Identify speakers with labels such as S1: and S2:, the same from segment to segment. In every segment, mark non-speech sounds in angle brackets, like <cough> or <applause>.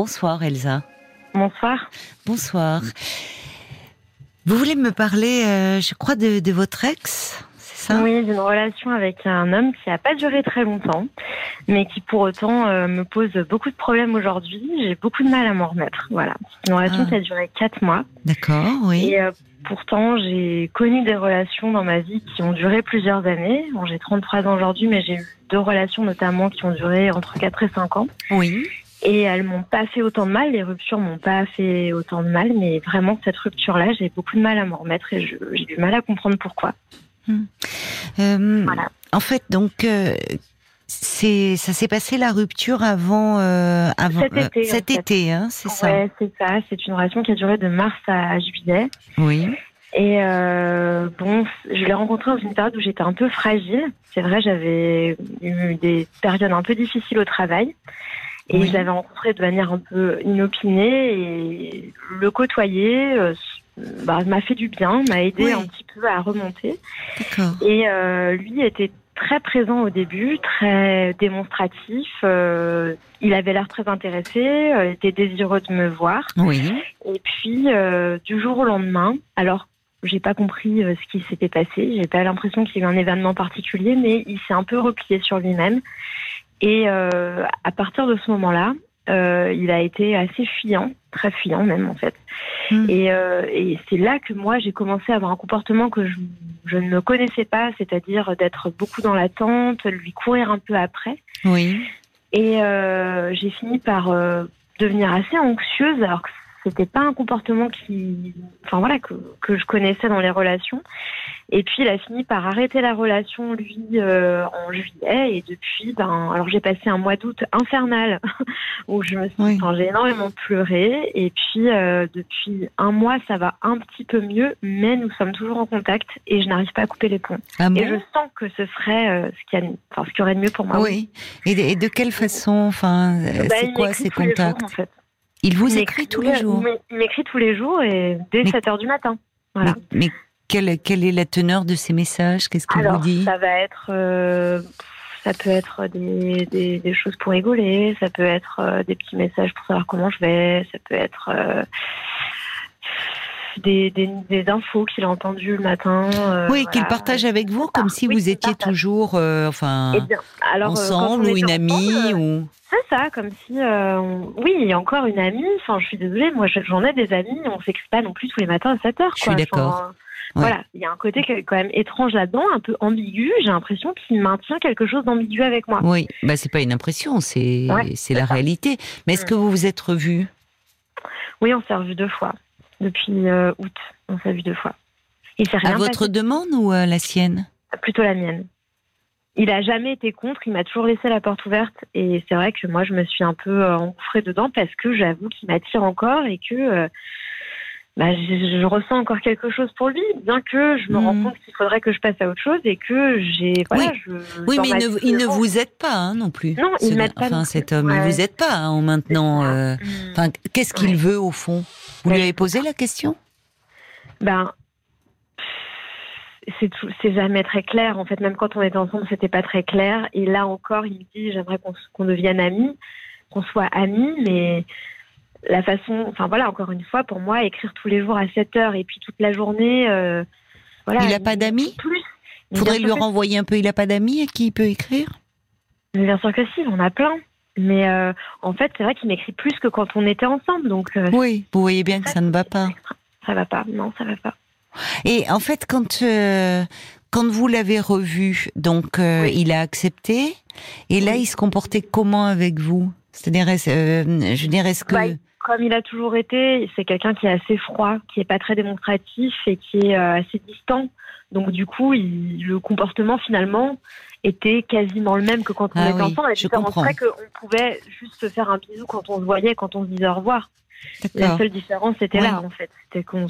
S1: Bonsoir Elsa.
S2: Bonsoir.
S1: Bonsoir. Vous voulez me parler, euh, je crois, de, de votre ex c'est ça?
S2: Oui, d'une relation avec un homme qui n'a pas duré très longtemps, mais qui pour autant euh, me pose beaucoup de problèmes aujourd'hui. J'ai beaucoup de mal à m'en remettre. Voilà. Une relation
S1: Ah.
S2: qui a duré quatre mois.
S1: D'accord, oui.
S2: Et euh, pourtant, j'ai connu des relations dans ma vie qui ont duré plusieurs années. Bon, j'ai 33 ans aujourd'hui, mais j'ai eu deux relations notamment qui ont duré entre 4 et 5 ans.
S1: Oui.
S2: Et elles m'ont pas fait autant de mal, les ruptures m'ont pas fait autant de mal, mais vraiment cette rupture-là, j'ai beaucoup de mal à m'en remettre et j'ai du mal à comprendre pourquoi.
S1: Euh,
S2: Voilà.
S1: En fait, donc, euh, c'est, ça s'est passé la rupture avant, euh, avant
S2: Cet été,
S1: cet été, hein, c'est ça.
S2: Ouais, c'est ça. C'est une relation qui a duré de mars à juillet.
S1: Oui.
S2: Et bon, je l'ai rencontré dans une période où j'étais un peu fragile. C'est vrai, j'avais eu des périodes un peu difficiles au travail. Et
S1: Oui.
S2: je l'avais rencontré de manière un peu inopinée et le côtoyer euh, bah, m'a fait du bien, m'a aidé
S1: Oui.
S2: un petit peu à remonter. Et euh, lui était très présent au début, très démonstratif. euh, il avait l'air très intéressé, euh, était désireux de me voir.
S1: Oui.
S2: Et puis euh, du jour au lendemain, alors j'ai pas compris euh, ce qui s'était passé, j'ai pas l'impression qu'il y a eu un événement particulier, mais il s'est un peu replié sur lui-même. Et euh, à partir de ce moment-là, euh, il a été assez fuyant, très fuyant même en fait.
S1: Hmm.
S2: Et, euh, et c'est là que moi j'ai commencé à avoir un comportement que je, je ne me connaissais pas, c'est-à-dire d'être beaucoup dans l'attente, lui courir un peu après.
S1: Oui.
S2: Et euh, j'ai fini par euh, devenir assez anxieuse, alors que c'était pas un comportement qui, enfin voilà, que, que je connaissais dans les relations. Et puis il a fini par arrêter la relation lui euh, en juillet et depuis, ben, alors j'ai passé un mois d'août infernal <laughs> où je me suis,
S1: Oui.
S2: enfin, j'ai énormément pleuré. Et puis euh, depuis un mois ça va un petit peu mieux, mais nous sommes toujours en contact et je n'arrive pas à couper les ponts.
S1: Ah
S2: Et je sens que ce serait euh, ce qui, a, enfin, ce qui aurait de mieux pour moi.
S1: Oui. Et de, et de quelle façon, enfin,
S2: Bah,
S1: c'est quoi ces
S2: jours,
S1: contacts
S2: en fait.
S1: Il vous écrit tous les jours.
S2: Il m'é- il m'écrit tous les jours et dès
S1: Mais-
S2: 7 heures du matin. Voilà.
S1: Mais, mais quelle, quelle est la teneur de ces messages? Qu'est-ce qu'il vous dit?
S2: ça va être. euh, ça peut être des, des, des choses pour rigoler, ça peut être euh, des petits messages pour savoir comment je vais, ça peut être euh, des, des, des infos qu'il a entendues le matin. euh,
S1: Oui, qu'il partage avec vous, comme si
S2: Oui,
S1: vous étiez toujours, euh, enfin,
S2: Eh bien, alors, euh,
S1: ensemble ou une amie ou.
S2: C'est ça, comme si, on- oui, il y a encore une amie. Enfin, je suis désolée, moi, je- j'en ai des amis. On s'écrit pas non plus tous les matins à 7 heures.
S1: Je
S2: quoi.
S1: suis d'accord. Ouais.
S2: Voilà, il y a un côté quand même étrange là-dedans, un peu ambigu. J'ai l'impression qu'il maintient quelque chose d'ambigu avec moi.
S1: Oui, bah c'est pas une impression, c'est
S2: Ouais,
S1: c'est la réalité. Mais est-ce
S2: Mm.
S1: que vous vous êtes revus?
S2: Oui, on s'est revus deux fois depuis euh, août. On s'est revus deux fois. Il rien
S1: à votre
S2: passé,
S1: demande ou à la sienne?
S2: Plutôt la mienne. Il a jamais été contre. Il m'a toujours laissé la porte ouverte. Et c'est vrai que moi, je me suis un peu euh, engouffrée dedans parce que j'avoue qu'il m'attire encore et que euh, bah, je, je ressens encore quelque chose pour lui, bien que je me rends compte qu'il faudrait que je passe à autre chose et que j'ai. Voilà, je,
S1: Oui,
S2: dans
S1: mais
S2: ma
S1: il ne, il ne vous aide pas hein, non plus.
S2: Non, il
S1: Ce-
S2: m'aide pas
S1: Enfin, cet homme, il
S2: Ouais.
S1: vous aide pas hein, en maintenant. Euh, qu'est-ce qu'il
S2: Ouais.
S1: veut au fond? Vous lui avez posé la question?
S2: Ben, c'est jamais très clair. En fait, même quand on était ensemble, c'était pas très clair. Et là encore, il me dit j'aimerais qu'on devienne amis, qu'on soit amis, mais la façon, enfin voilà, encore une fois, pour moi, écrire tous les jours à 7 heures et puis toute la journée, euh, voilà.
S1: Il a pas d'amis?
S2: Plus.
S1: Faudrait lui renvoyer un peu. Il a pas d'amis à qui il peut écrire?
S2: Bien sûr que si, on a plein. Mais euh, en fait, c'est vrai qu'il m'écrit plus que quand on était ensemble, donc euh,
S1: Oui, vous voyez bien que ça ne va pas.
S2: ça va pas. Non, ça va pas.
S1: Et en fait, quand euh, quand vous l'avez revu, donc
S2: Oui.
S1: il a accepté. Et là, il se comportait comment avec vous? C'est-à-dire, je dire, est-ce que
S2: Bah, Comme il a toujours été, c'est quelqu'un qui est assez froid, qui est pas très démonstratif et qui est assez distant. Donc du coup, il- le comportement finalement était quasiment le même que quand on
S1: Ah
S2: était
S1: oui,
S2: ensemble. La
S1: je
S2: différence
S1: comprends.
S2: serait qu'on pouvait juste se faire un bisou quand on se voyait, quand on se disait au revoir. La seule différence, c'était
S1: Oui.
S2: là en fait. C'était qu'on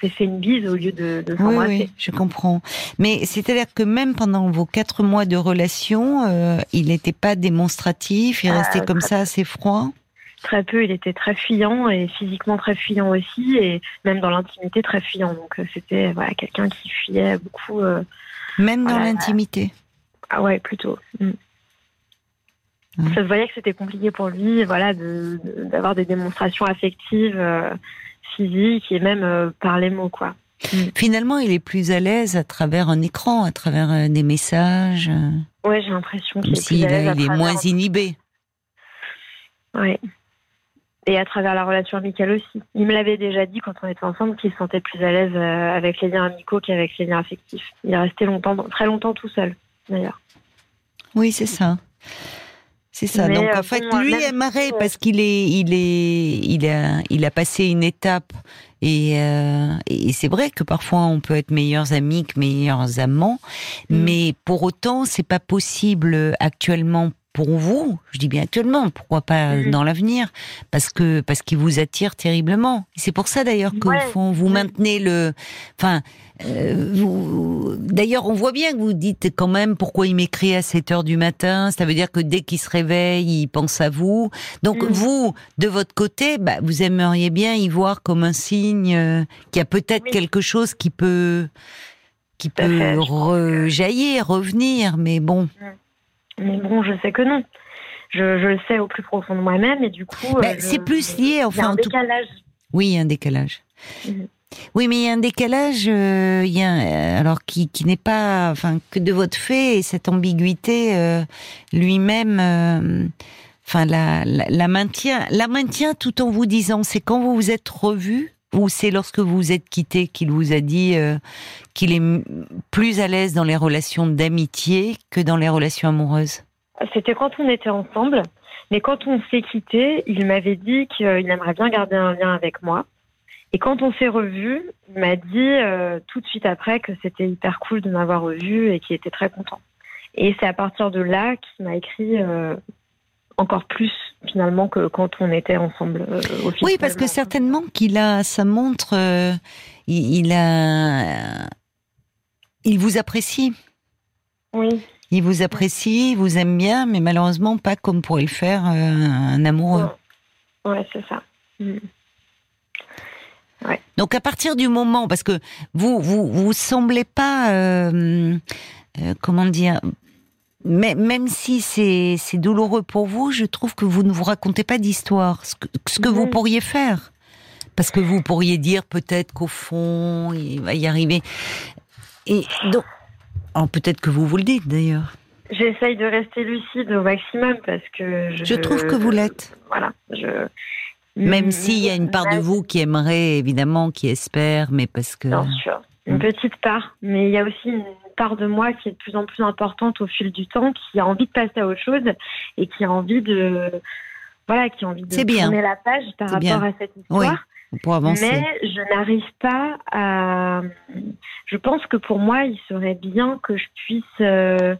S2: s'est fait une bise au lieu de, de
S1: Oui,
S2: s'embrasser.
S1: oui, je comprends. Mais c'est-à-dire que même pendant vos quatre mois de relation, euh, il n'était pas démonstratif, il
S2: Euh,
S1: restait comme ça assez froid?
S2: Très peu, il était très fuyant et physiquement très fuyant aussi, et même dans l'intimité très fuyant. Donc euh, c'était voilà quelqu'un qui fuyait beaucoup. euh,
S1: Même dans
S2: Voilà. Ah ouais, plutôt. Mm.
S1: Hein.
S2: Ça se voyait que c'était compliqué pour lui, voilà, de- de- d'avoir des démonstrations affectives, euh, physiques et même euh, par les mots, quoi.
S1: Finalement, il est plus à l'aise à travers un écran, à travers euh, des messages, euh,
S2: Ouais, j'ai l'impression qu'il est plus
S1: s'il
S2: à
S1: a-
S2: à
S1: il est
S2: travers-
S1: moins inhibé.
S2: Ouais. Et à travers la relation amicale aussi. Il me l'avait déjà dit quand on était ensemble qu'il se sentait plus à l'aise avec les liens amicaux qu'avec les liens affectifs. Il est resté longtemps, très longtemps tout seul, d'ailleurs.
S1: Oui, c'est ça. C'est ça.
S2: Mais,
S1: Donc
S2: euh,
S1: en fait, lui
S2: même
S1: aimerait parce qu'il est, il est, il a, il a passé une étape et, euh, et c'est vrai que parfois on peut être meilleurs amis que meilleurs amants,
S2: Mm.
S1: mais pour autant c'est pas possible actuellement pour vous. Je dis bien actuellement, pourquoi pas
S2: Mhm.
S1: dans l'avenir, parce que parce qu'il vous attire terriblement. C'est pour ça d'ailleurs qu'au
S2: Ouais,
S1: fond vous maintenez le, enfin. euh, vous- D'ailleurs, on voit bien que vous dites quand même pourquoi il m'écrit à 7 heures du matin. Ça veut dire que dès qu'il se réveille, il pense à vous. Donc
S2: Mm.
S1: vous, de votre côté, bah, vous aimeriez bien y voir comme un signe euh, qu'il y a peut-être
S2: Oui.
S1: quelque chose qui peut qui peut
S2: que-
S1: rejaillir, revenir. Mais bon,
S2: Mais bon, je sais que non. Je, je le sais au plus profond de moi-même et du coup. Euh,
S1: c'est plus lié,
S2: il y a
S1: enfin,
S2: un
S1: en tout-
S2: décalage.
S1: oui, il y a un décalage. Oui, mais il y a un décalage, euh, il y a, un- alors qui, qui n'est pas, enfin, que de votre fait et cette ambiguïté euh, lui-même, euh, enfin, la, la, la maintient, la maintient tout en vous disant, c'est quand vous vous êtes revus ou c'est lorsque vous vous êtes quitté qu'il vous a dit euh, qu'il est plus à l'aise dans les relations d'amitié que dans les relations amoureuses?
S2: C'était quand on était ensemble, mais quand on s'est quitté, il m'avait dit qu'il aimerait bien garder un lien avec moi. Et quand on s'est revus, il m'a dit euh, tout de suite après que c'était hyper cool de m'avoir revu et qu'il était très content. Et c'est à partir de là qu'il m'a écrit euh, encore plus finalement que quand on était ensemble. euh,
S1: Oui, parce que certainement qu'il a, ça montre, euh, il, il a, il vous apprécie.
S2: Oui,
S1: Il vous apprécie, il vous aime bien, mais malheureusement pas comme pourrait le faire euh, un amoureux.
S2: ouais, c'est ça. Mm.
S1: Donc à partir du moment, parce que vous vous vous semblez pas, euh, comment dire, mais, même si c'est douloureux pour vous, je trouve que vous ne vous racontez pas d'histoire, ce que, ce que vous pourriez faire, parce que vous pourriez dire peut-être qu'au fond il va y arriver, et donc alors, peut-être que vous vous le dites d'ailleurs.
S2: J'essaye de rester lucide au maximum parce que je,
S1: Je trouve que vous l'êtes.
S2: Voilà, je.
S1: Même s'il y a une part de vous qui aimerait, évidemment, qui espère, mais parce que...
S2: Bien sûr, une petite part, mais il y a aussi une part de moi qui est de plus en plus importante au fil du temps, qui a envie de passer à autre chose et qui a envie de, voilà, qui a envie de
S1: bien.
S2: tourner la page par rapport
S1: bien.
S2: à cette histoire.
S1: Pour avancer.
S2: Mais je n'arrive pas à. Je pense que pour moi, il serait bien que je puisse euh,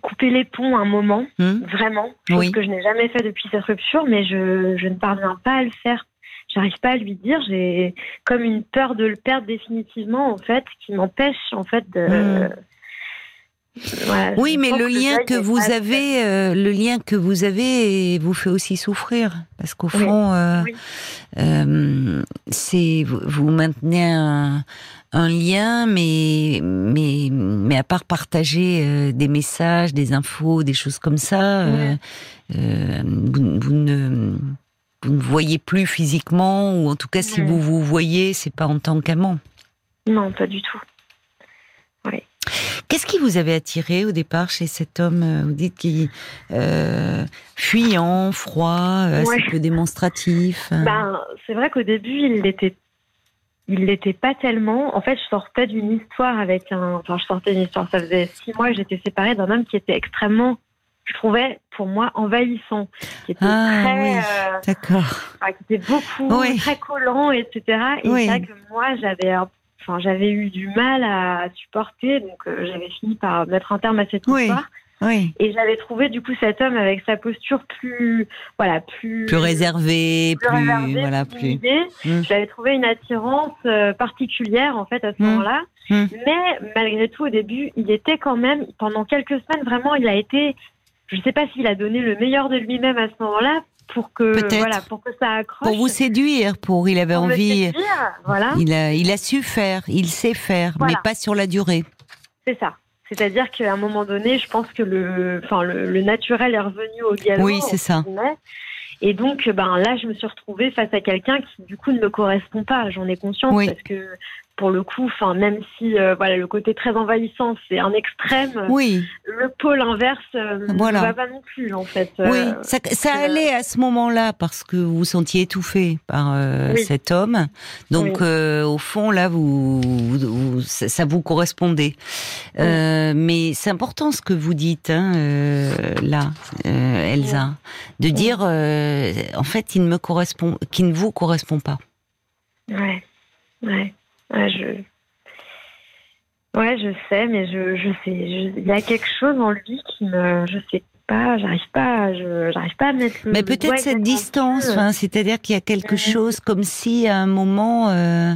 S2: couper les ponts un moment,
S1: Hmm
S2: vraiment. Chose
S1: Oui.
S2: que je n'ai jamais fait depuis cette rupture, mais je, je ne parviens pas à le faire. J'arrive pas à lui dire. J'ai comme une peur de le perdre définitivement, en fait, qui m'empêche, en fait, de. Voilà,
S1: oui, mais le lien que vous avez, euh, le lien que vous avez vous fait aussi souffrir, parce qu'au
S2: Oui.
S1: fond, euh,
S2: Oui.
S1: euh, c'est vous, vous maintenez un, un lien, mais mais mais à part partager euh, des messages, des infos, des choses comme ça, vous, vous ne vous ne voyez plus physiquement, ou en tout cas, si vous vous voyez, c'est pas en tant qu'amant.
S2: Non, pas du tout.
S1: Qu'est-ce qui vous avait attiré au départ chez cet homme euh, Vous dites qu'il euh, fuyant, froid, euh, assez
S2: Ouais.
S1: peu démonstratif. euh.
S2: Ben, c'est vrai qu'au début, il l'était, il l'était pas tellement. En fait, je sortais d'une histoire avec un, enfin, je sortais d'une histoire. Ça faisait six mois que j'étais séparée d'un homme qui était extrêmement, je trouvais, pour moi, envahissant, qui était
S1: Ah,
S2: très,
S1: oui.
S2: euh,
S1: D'accord.
S2: enfin, qui était beaucoup,
S1: Oui.
S2: très collant, etc. Et
S1: Oui.
S2: c'est vrai que moi, j'avais, enfin, j'avais eu du mal à supporter, donc euh, j'avais fini par mettre un terme à cette
S1: Oui.
S2: histoire.
S1: Oui.
S2: Et j'avais trouvé du coup cet homme avec sa posture plus, voilà, plus,
S1: Plus réservé, plus, voilà,
S2: plus.
S1: Mm.
S2: J'avais trouvé une attirance euh, particulière en fait à ce
S1: Mm.
S2: moment-là.
S1: Mm.
S2: Mais malgré tout, au début, il était quand même, pendant quelques semaines, vraiment, il a été, je ne sais pas s'il a donné le meilleur de lui-même à ce moment-là pour que, voilà, pour que ça accroche.
S1: Pour vous séduire, pour il avait
S2: pour
S1: envie.
S2: séduire, voilà,
S1: Il a, il a su faire, il sait faire,
S2: Voilà.
S1: mais pas sur la durée.
S2: c'est ça. C'est-à-dire qu'à un moment donné, je pense que le, enfin, le, naturel est revenu au galop.
S1: Oui, c'est ça.
S2: Et donc, ben là, je me suis retrouvée face à quelqu'un qui, du coup, ne me correspond pas. J'en ai conscience parce que pour le coup, enfin même si euh, voilà le côté très envahissant c'est un extrême,
S1: oui.
S2: le pôle inverse euh, ne va pas non plus en fait.
S1: Oui, euh, ça, allait à ce moment-là parce que vous vous sentiez étouffé par cet homme, donc au fond là vous, ça, vous correspondait. mais c'est important ce que vous dites hein, là, Elsa, de dire en fait il ne me correspond, qui ne vous correspond pas.
S2: Ouais, ouais. Ouais, je... Ouais, je sais, mais je, je sais. Il y a quelque chose en lui qui me. Je sais pas, j'arrive pas, je, j'arrive pas à mettre le.
S1: Mais peut-être cette distance, enfin, c'est-à-dire qu'il y a quelque chose comme si à un moment. Euh,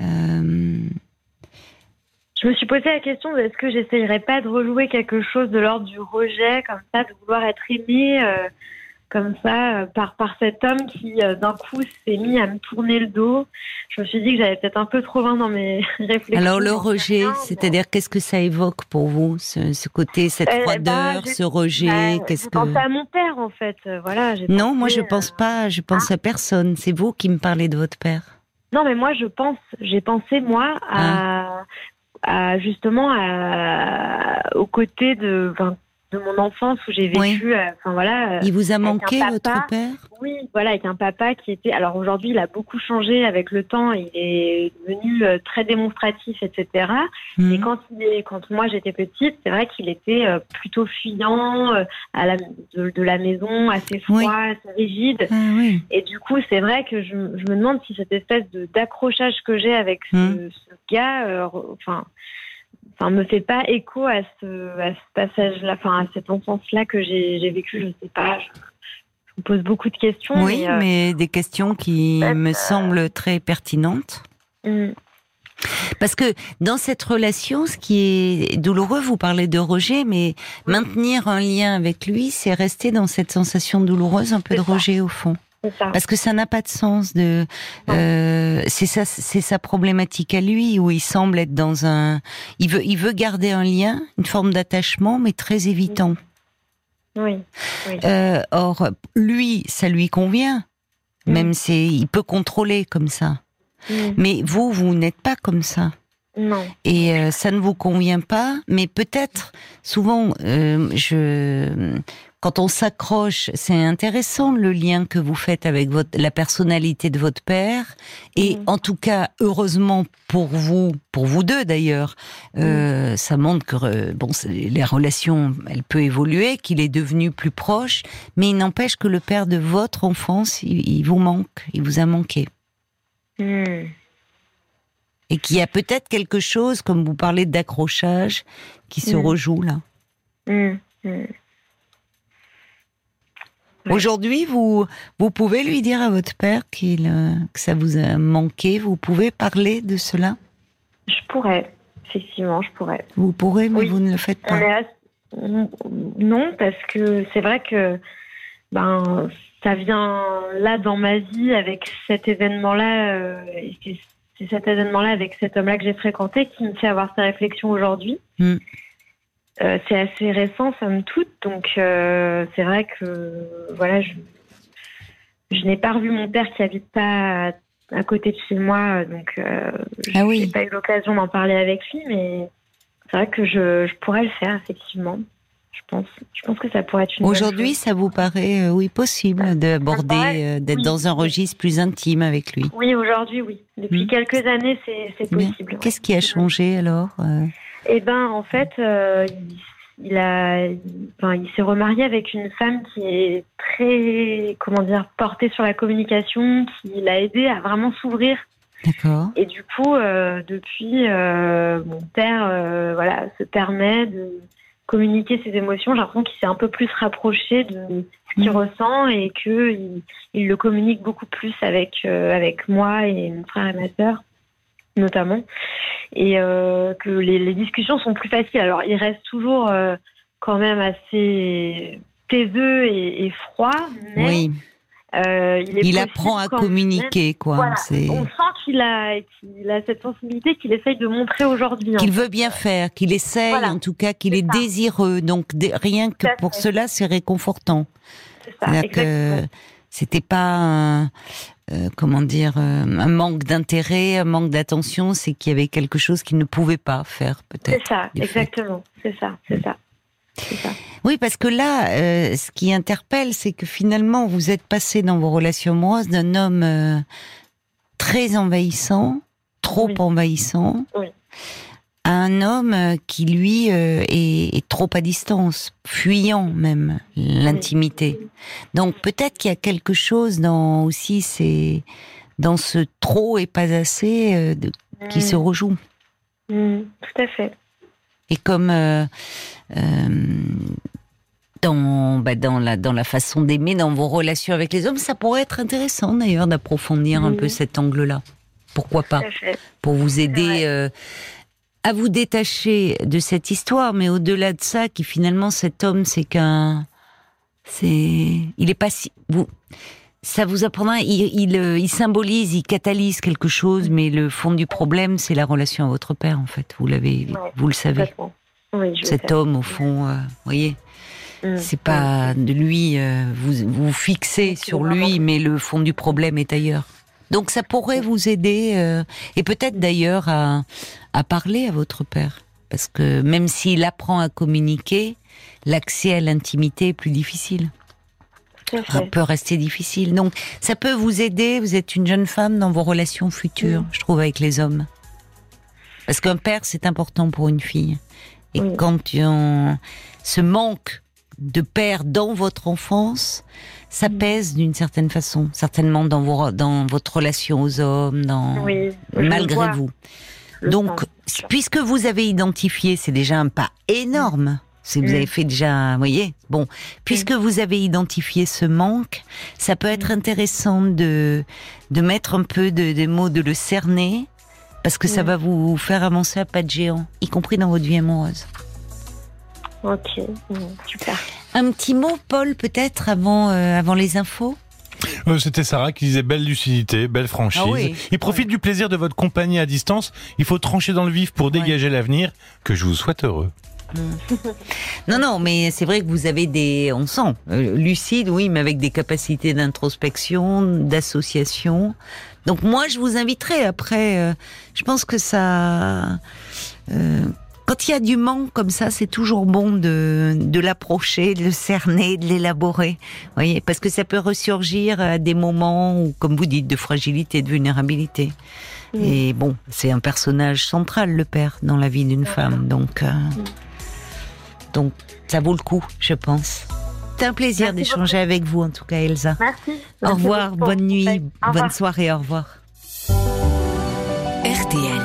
S1: euh...
S2: Je me suis posé la question de est-ce que j'essayerais pas de rejouer quelque chose de l'ordre du rejet, comme ça, de vouloir être aimé. Euh comme ça euh, par par cet homme qui euh, d'un coup s'est mis à me tourner le dos. Je me suis dit que j'avais peut-être un peu trop loin dans mes <laughs> réflexions.
S1: Alors le rejet, c'est-à-dire qu'est-ce que ça évoque pour vous, ce, côté, cette euh, froideur, bah, ce rejet
S2: bah, Qu'est-ce que à mon père en fait, voilà.
S1: Non, moi je pense pas, je pense ah. à personne. C'est vous qui me parlez de votre père.
S2: Non, mais moi je pense, j'ai pensé moi à, ah. à justement à, aux côtés de, de mon enfance où j'ai vécu. Euh, enfin voilà.
S1: Euh, il vous a manqué votre père?
S2: Oui, voilà, avec un papa qui était. Alors aujourd'hui, il a beaucoup changé avec le temps. Il est devenu euh, très démonstratif, etc. Mmh. Mais quand il est, quand moi j'étais petite, c'est vrai qu'il était plutôt fuyant à la, de, la maison, assez froid, assez rigide.
S1: Ah
S2: Et du coup, c'est vrai que je, je, me demande si cette espèce d'accrochage que j'ai avec ce, mmh. ce gars, enfin enfin me fait pas écho à ce, à ce passage-là, enfin à cette enfance-là que j'ai vécu. Je sais pas. Je, vous pose beaucoup de questions.
S1: Oui, mais, euh, des questions qui me euh, semblent très pertinentes. Hmm. Parce que dans cette relation, ce qui est douloureux, vous parlez de rejet, mais maintenir un lien avec lui, c'est rester dans cette sensation douloureuse, un peu de rejet au fond. Parce que ça n'a pas de sens de. Euh, c'est ça, c'est sa problématique à lui où il semble être dans un. Il veut, il veut garder un lien, une forme d'attachement, mais très évitant.
S2: Oui.
S1: Euh, or, lui, ça lui convient. Même c'est, il peut contrôler comme ça. Mais vous, vous n'êtes pas comme ça.
S2: Non.
S1: Et euh, ça ne vous convient pas, mais peut-être souvent, je quand on s'accroche, c'est intéressant le lien que vous faites avec votre, la personnalité de votre père. Et mm. en tout cas, heureusement pour vous, pour vous deux d'ailleurs, euh, mm. ça montre que euh, bon, les relations, elle peut évoluer, qu'il est devenu plus proche. Mais il n'empêche que le père de votre enfance, il, vous manque, il vous a manqué.
S2: Mm.
S1: Et qu'il y a peut-être quelque chose, comme vous parlez d'accrochage, qui se rejoue là. Aujourd'hui, vous, vous pouvez lui dire à votre père qu'il, euh, que ça vous a manqué. Vous pouvez parler de cela?
S2: Je pourrais, effectivement, je pourrais.
S1: Vous pourrez, mais vous ne le faites pas.
S2: Non, parce que c'est vrai que ben, ça vient là dans ma vie avec cet événement-là. Euh, c'est cet événement-là avec cet homme-là que j'ai fréquenté qui me fait avoir ces réflexions aujourd'hui. Hmm. Euh, c'est assez récent, somme toute, donc euh, c'est vrai que voilà, je, je n'ai pas revu mon père qui habite pas à, côté de chez moi, donc euh, je n'ai ah pas eu l'occasion d'en parler avec lui, mais c'est vrai que je, je, pourrais le faire effectivement. Je pense, je pense que ça pourrait être une.
S1: Aujourd'hui, ça vous paraît oui possible d'aborder, d'être dans un registre plus intime avec lui?
S2: Oui, aujourd'hui, oui. Depuis hmm. quelques années, c'est possible.
S1: Qu'est-ce qui a changé alors
S2: eh ben, en fait, euh, il, a, enfin, il s'est remarié avec une femme qui est très, comment dire, portée sur la communication, qui l'a aidé à vraiment s'ouvrir.
S1: D'accord.
S2: Et du coup, euh, depuis, euh, mon père, voilà, se permet de communiquer ses émotions. J'ai l'impression qu'il s'est un peu plus rapproché de ce qu'il mmh. ressent et que il, le communique beaucoup plus avec avec moi et mon frère et ma sœur notamment et euh, que les, discussions sont plus faciles. Alors, il reste toujours euh, quand même assez taiseux et, froid, mais
S1: oui.
S2: Euh,
S1: il, apprend à communiquer, quoi.
S2: On sent qu'il a, qu'il a cette sensibilité qu'il essaye de montrer aujourd'hui.
S1: Qu'il veut bien faire, qu'il essaye, en tout cas, qu'il est, désireux. Donc rien que pour cela, c'est réconfortant. C'est ça, c'était pas euh, comment dire un manque d'intérêt, un manque d'attention, c'est qu'il y avait quelque chose qu'il ne pouvait pas faire peut-être.
S2: C'est ça, exactement, c'est ça, c'est ça.
S1: Oui, parce que là, euh, ce qui interpelle, c'est que finalement, vous êtes passé dans vos relations amoureuses d'un homme euh, très envahissant, trop envahissant, à un homme euh, qui, lui, est, trop à distance, fuyant même l'intimité. Donc peut-être qu'il y a quelque chose dans aussi c'est dans ce trop et pas assez qui se rejoue.
S2: Mmh, tout à fait.
S1: Et comme euh, dans, bah, dans, la, dans la façon d'aimer, dans vos relations avec les hommes. Ça pourrait être intéressant d'ailleurs d'approfondir un peu cet angle-là. Pourquoi pas Pour vous aider euh, à vous détacher de cette histoire, mais au-delà de ça, qui finalement cet homme, c'est qu'un, c'est, il est pas si, vous, ça vous apprendra, il, il, euh, il, symbolise, il catalyse quelque chose, mais le fond du problème, c'est la relation à votre père, en fait. Vous l'avez, vous le savez. Cet homme, au fond, euh, vous voyez, mm. c'est pas de lui, euh, vous vous fixez sur lui, mais le fond du problème est ailleurs. Donc ça pourrait vous aider, euh, et peut-être d'ailleurs à, à parler à votre père. Parce que même s'il apprend à communiquer, l'accès à l'intimité est plus difficile. Ça peut rester difficile. Donc, ça peut vous aider. Vous êtes une jeune femme dans vos relations futures, mm. je trouve, avec les hommes. Parce qu'un père, c'est important pour une fille. Et quand on, ce manque de père dans votre enfance, ça pèse d'une certaine façon, certainement dans, vos, dans votre relation aux hommes, dans, malgré vous. Donc, puisque vous avez identifié, c'est déjà un pas énorme. Si vous avez fait déjà, vous voyez, bon, puisque vous avez identifié ce manque, ça peut être intéressant de de mettre un peu de, des mots, de le cerner, parce que ça va vous faire avancer à pas de géant, y compris dans votre vie amoureuse.
S2: Ok, super.
S1: Un petit mot, Paul, peut-être avant, euh, avant les infos?
S3: Euh, C'était Sarah qui disait belle lucidité, belle franchise. Ah Il profite du plaisir de votre compagnie à distance. Il faut trancher dans le vif pour dégager l'avenir. Que je vous souhaite heureux. <laughs>
S1: non, non, mais c'est vrai que vous avez des, on sent, euh, lucide, oui, mais avec des capacités d'introspection, d'association, donc moi, je vous inviterai après. Euh, je pense que ça, euh, quand il y a du manque comme ça, c'est toujours bon de, de l'approcher, de le cerner, de l'élaborer. Voyez, parce que ça peut ressurgir à des moments où, comme vous dites, de fragilité, de vulnérabilité. Et bon, c'est un personnage central, le père, dans la vie d'une femme. Donc, euh, donc, ça vaut le coup, je pense. C'est un plaisir d'échanger avec vous, en tout cas, Elsa.
S2: Merci.
S1: Au revoir, bonne nuit, bonne soirée, au revoir. RTL.